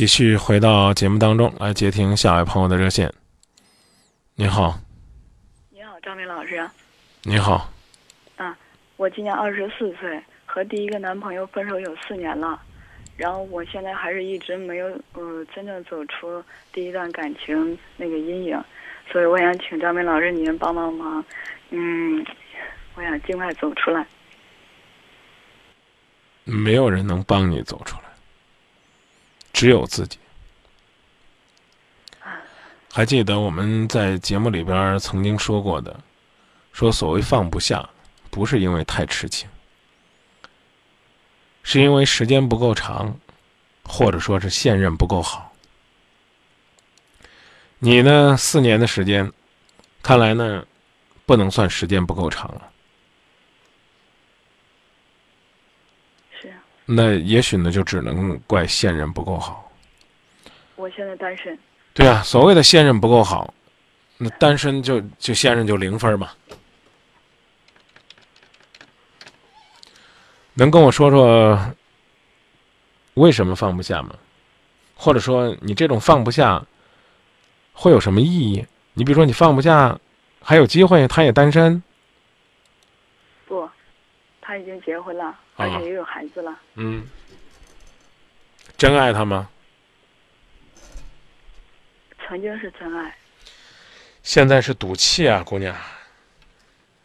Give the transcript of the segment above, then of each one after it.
继续回到节目当中来接听下一位朋友的热线。你好，你好，张明老师。你好，啊，我今年二十四岁，和第一个男朋友分手有四年了，然后我现在还是一直没有呃真正走出第一段感情那个阴影，所以我想请张明老师您帮帮忙，嗯，我想尽快走出来。没有人能帮你走出来，只有自己。还记得我们在节目里边曾经说过的，说所谓放不下，不是因为太痴情，是因为时间不够长，或者说是现任不够好。你呢，四年的时间，看来呢，不能算时间不够长了。是啊，那也许呢，就只能怪现任不够好。我现在单身。对啊，所谓的现任不够好，那单身就就现任就零分嘛。能跟我说说为什么放不下吗？或者说你这种放不下会有什么意义？你比如说你放不下，还有机会，他也单身。不，他已经结婚了，而且也有孩子了。嗯，真爱他吗？曾经是真爱，现在是赌气啊，姑娘。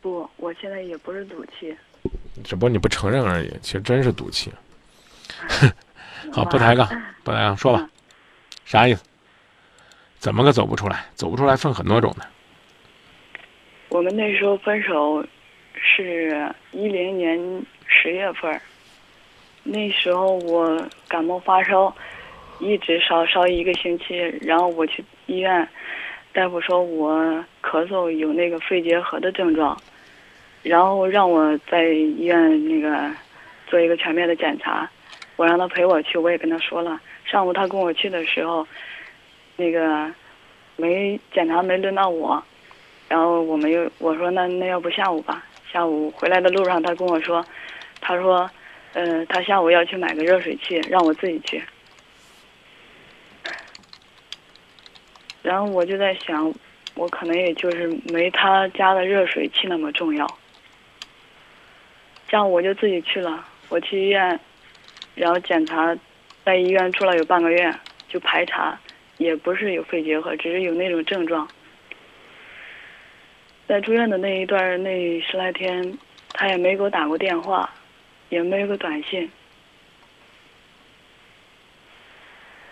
不，我现在也不是赌气，只不过你不承认而已。其实真是赌气。好，不抬杠，不抬杠，说吧，啥意思？怎么个走不出来？走不出来分很多种的。我们那时候分手是一零年十月份，那时候我感冒发烧。一直烧烧一个星期，然后我去医院，大夫说我咳嗽有那个肺结核的症状，然后让我在医院那个做一个全面的检查，我让他陪我去，我也跟他说了。上午他跟我去的时候，那个没检查没轮到我，然后我们又我说那那要不下午吧，下午回来的路上他跟我说，他说，呃，他下午要去买个热水器，让我自己去。然后我就在想，我可能也就是没他家的热水器那么重要。这样我就自己去了。我去医院，然后检查，在医院住了有半个月，就排查，也不是有肺结核，只是有那种症状。在住院的那一段那十来天，他也没给我打过电话，也没有个短信。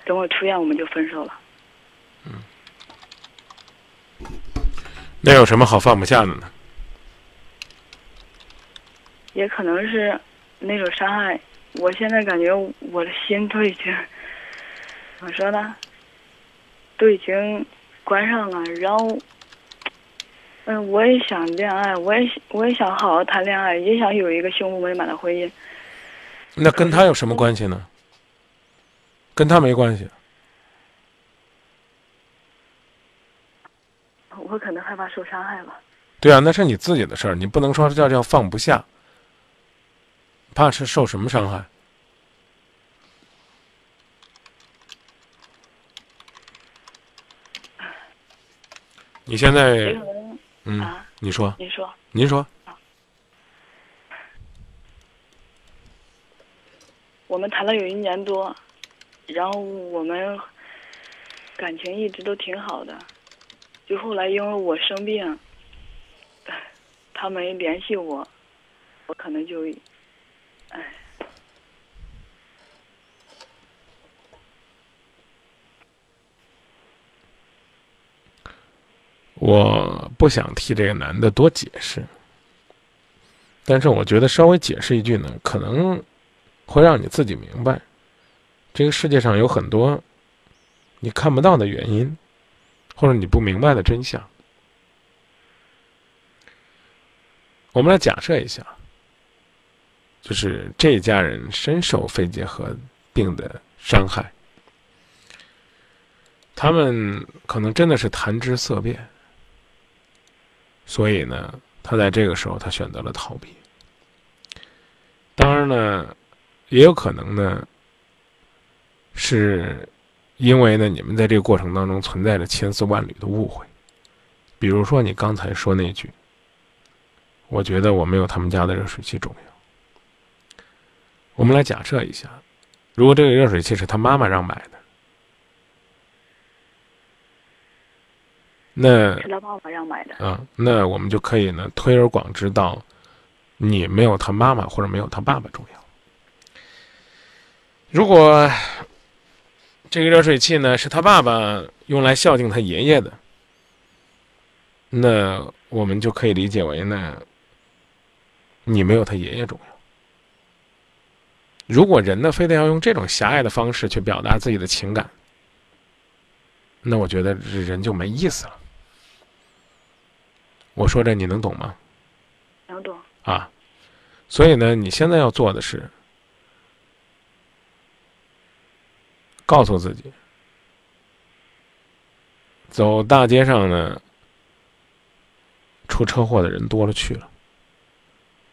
等我出院，我们就分手了。嗯。那有什么好放不下的呢？也可能是那种伤害，我现在感觉我的心都已经怎么说呢？都已经关上了。然后，嗯，我也想恋爱，我也我也想好好谈恋爱，也想有一个幸福美满的婚姻。那跟他有什么关系呢？跟他没关系。我可能害怕受伤害吧。对啊，那是你自己的事儿，你不能说叫叫放不下。怕是受什么伤害？你现在，嗯，啊你说，你说，您说。我们谈了有一年多，然后我们感情一直都挺好的。就后来因为我生病，他没联系我，我可能就，哎，我不想替这个男的多解释，但是我觉得稍微解释一句呢，可能会让你自己明白，这个世界上有很多你看不到的原因。或者你不明白的真相，我们来假设一下，就是这一家人深受肺结核病的伤害，他们可能真的是谈之色变，所以呢，他在这个时候他选择了逃避。当然呢，也有可能呢，是因为呢，你们在这个过程当中存在着千丝万缕的误会。比如说你刚才说那句，我觉得我没有他们家的热水器重要。我们来假设一下，如果这个热水器是他妈妈让买的，那是他爸爸让买的。啊，那我们就可以呢推而广之到，你没有他妈妈或者没有他爸爸重要。如果这个热水器呢是他爸爸用来孝敬他爷爷的，那我们就可以理解为呢，你没有他爷爷重要。如果人呢非得要用这种狭隘的方式去表达自己的情感，那我觉得这人就没意思了。我说这你能懂吗？能懂。啊，所以呢，你现在要做的是告诉自己，走大街上呢，出车祸的人多了去了。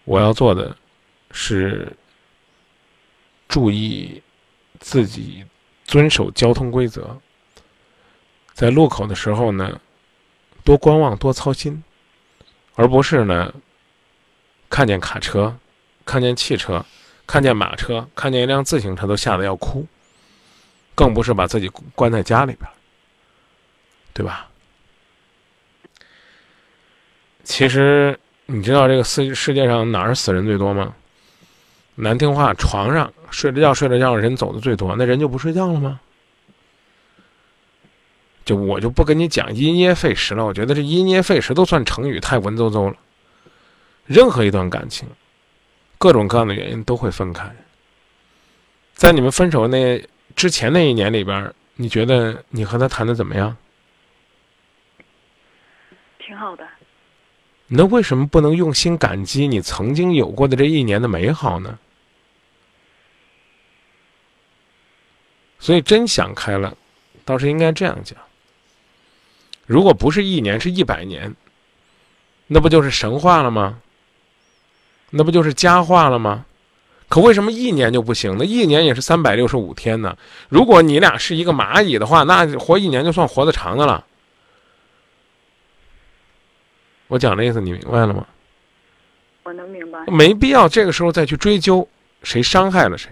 我要做的是注意自己遵守交通规则，在路口的时候呢，多观望，多操心。而不是呢，看见卡车，看见汽车，看见马车，看见一辆自行车都吓得要哭，更不是把自己关在家里边，对吧？其实你知道这个世世界上哪儿死人最多吗？难听话，床上睡着觉睡着觉人走的最多，那人就不睡觉了吗？就我就不跟你讲因噎废食了，我觉得这因噎废食都算成语，太文绉绉了。任何一段感情，各种各样的原因都会分开。在你们分手那之前那一年里边，你觉得你和他谈的怎么样？挺好的。那为什么不能用心感激你曾经有过的这一年的美好呢？所以真想开了，倒是应该这样讲。如果不是一年，是一百年，那不就是神话了吗？那不就是佳话了吗？可为什么一年就不行呢？一年也是三百六十五天呢。如果你俩是一个蚂蚁的话，那活一年就算活得长的了。我讲的意思你明白了吗？我能明白。没必要这个时候再去追究谁伤害了谁，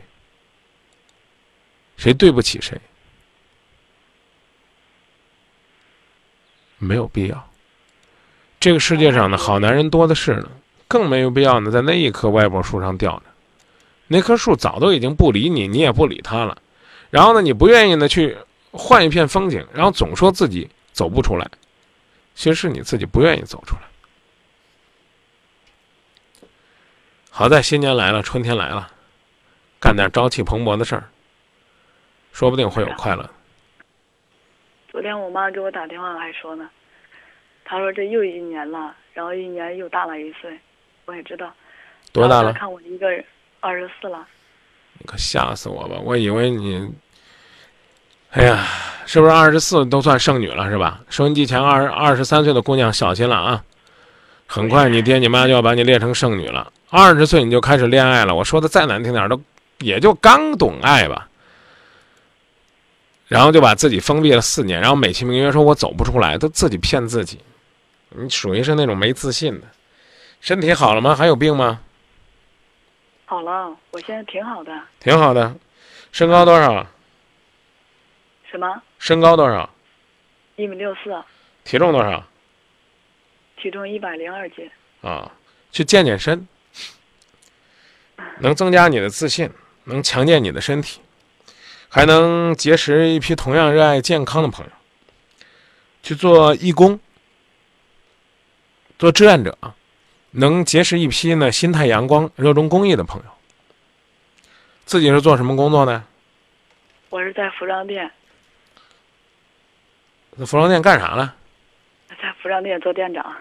谁对不起谁。没有必要。这个世界上呢，好男人多的是呢，更没有必要呢，在那一棵歪脖树上吊着。那棵树早都已经不理你，你也不理他了。然后呢，你不愿意呢去换一片风景，然后总说自己走不出来，其实是你自己不愿意走出来。好在新年来了，春天来了，干点朝气蓬勃的事儿，说不定会有快乐。昨天我妈给我打电话还说呢，她说这又一年了，然后一年又大了一岁，我也知道。多大了？看我一个人，二十四了。你可吓死我吧！我以为你，哎呀，是不是二十四都算剩女了是吧？收音机前二二十三岁的姑娘小心了啊！很快你爹你妈就要把你列成剩女了。二十岁你就开始恋爱了，我说的再难听点都也就刚懂爱吧。然后就把自己封闭了四年，然后美其名曰说我走不出来，都自己骗自己。你属于是那种没自信的。身体好了吗？还有病吗？好了，我现在挺好的。挺好的，身高多少？什么？身高多少？一米六四。体重多少？体重一百零二斤。啊，去健健身，能增加你的自信，能强健你的身体。还能结识一批同样热爱健康的朋友，去做义工，做志愿者，能结识一批呢心态阳光、热衷公益的朋友。自己是做什么工作呢？我是在服装店。在服装店干啥呢？在服装店做店长。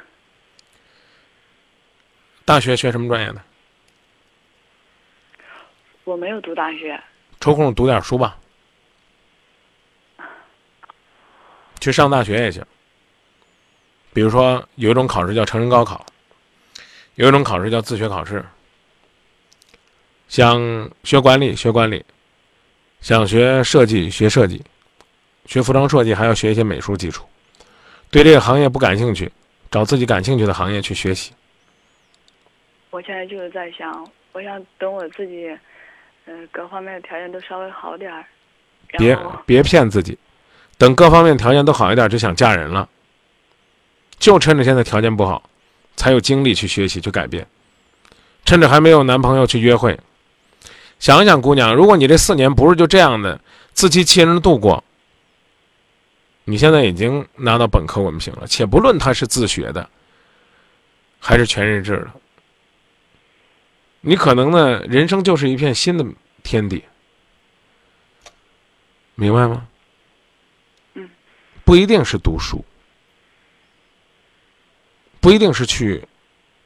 大学学什么专业的？我没有读大学。抽空读点书吧，去上大学也行。比如说，有一种考试叫成人高考，有一种考试叫自学考试。想学管理学管理，想学设计学设计，学服装设计还要学一些美术基础。对这个行业不感兴趣，找自己感兴趣的行业去学习。我现在就是在想，我想等我自己，嗯、各方面的条件都稍微好点儿，别别骗自己，等各方面条件都好一点，就想嫁人了。就趁着现在条件不好，才有精力去学习去改变。趁着还没有男朋友去约会，想一想，姑娘，如果你这四年不是就这样的自欺欺人的度过，你现在已经拿到本科文凭了，且不论他是自学的，还是全日制的，你可能呢，人生就是一片新的天地。明白吗？嗯，不一定是读书，不一定是去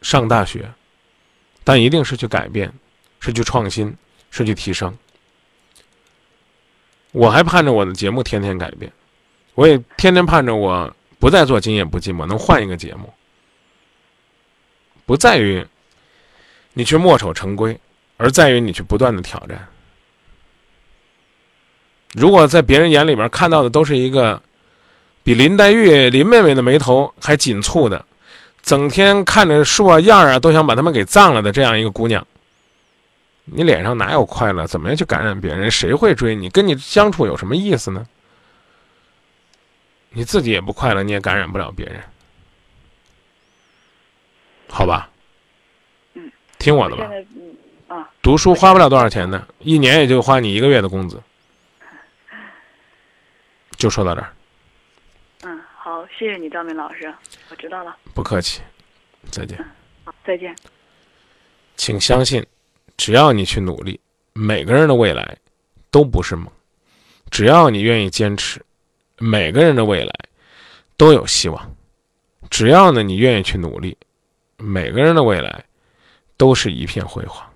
上大学，但一定是去改变，是去创新，是去提升。我还盼着我的节目天天改变，我也天天盼着我不再做《今夜不寂寞》，能换一个节目。不在于你去墨守成规，而在于你去不断的挑战。如果在别人眼里边看到的都是一个比林黛玉、林妹妹的眉头还紧蹙的，整天看着树啊样儿啊都想把他们给葬了的这样一个姑娘，你脸上哪有快乐？怎么样去感染别人？谁会追你？跟你相处有什么意思呢？你自己也不快乐，你也感染不了别人，好吧？嗯，听我的吧啊，读书花不了多少钱的，一年也就花你一个月的工资。就说到这儿，嗯，好，谢谢你，张明老师，我知道了，不客气，再见。好，再见。请相信，只要你去努力，每个人的未来都不是梦。只要你愿意坚持，每个人的未来都有希望。只要呢你愿意去努力，每个人的未来都是一片辉煌。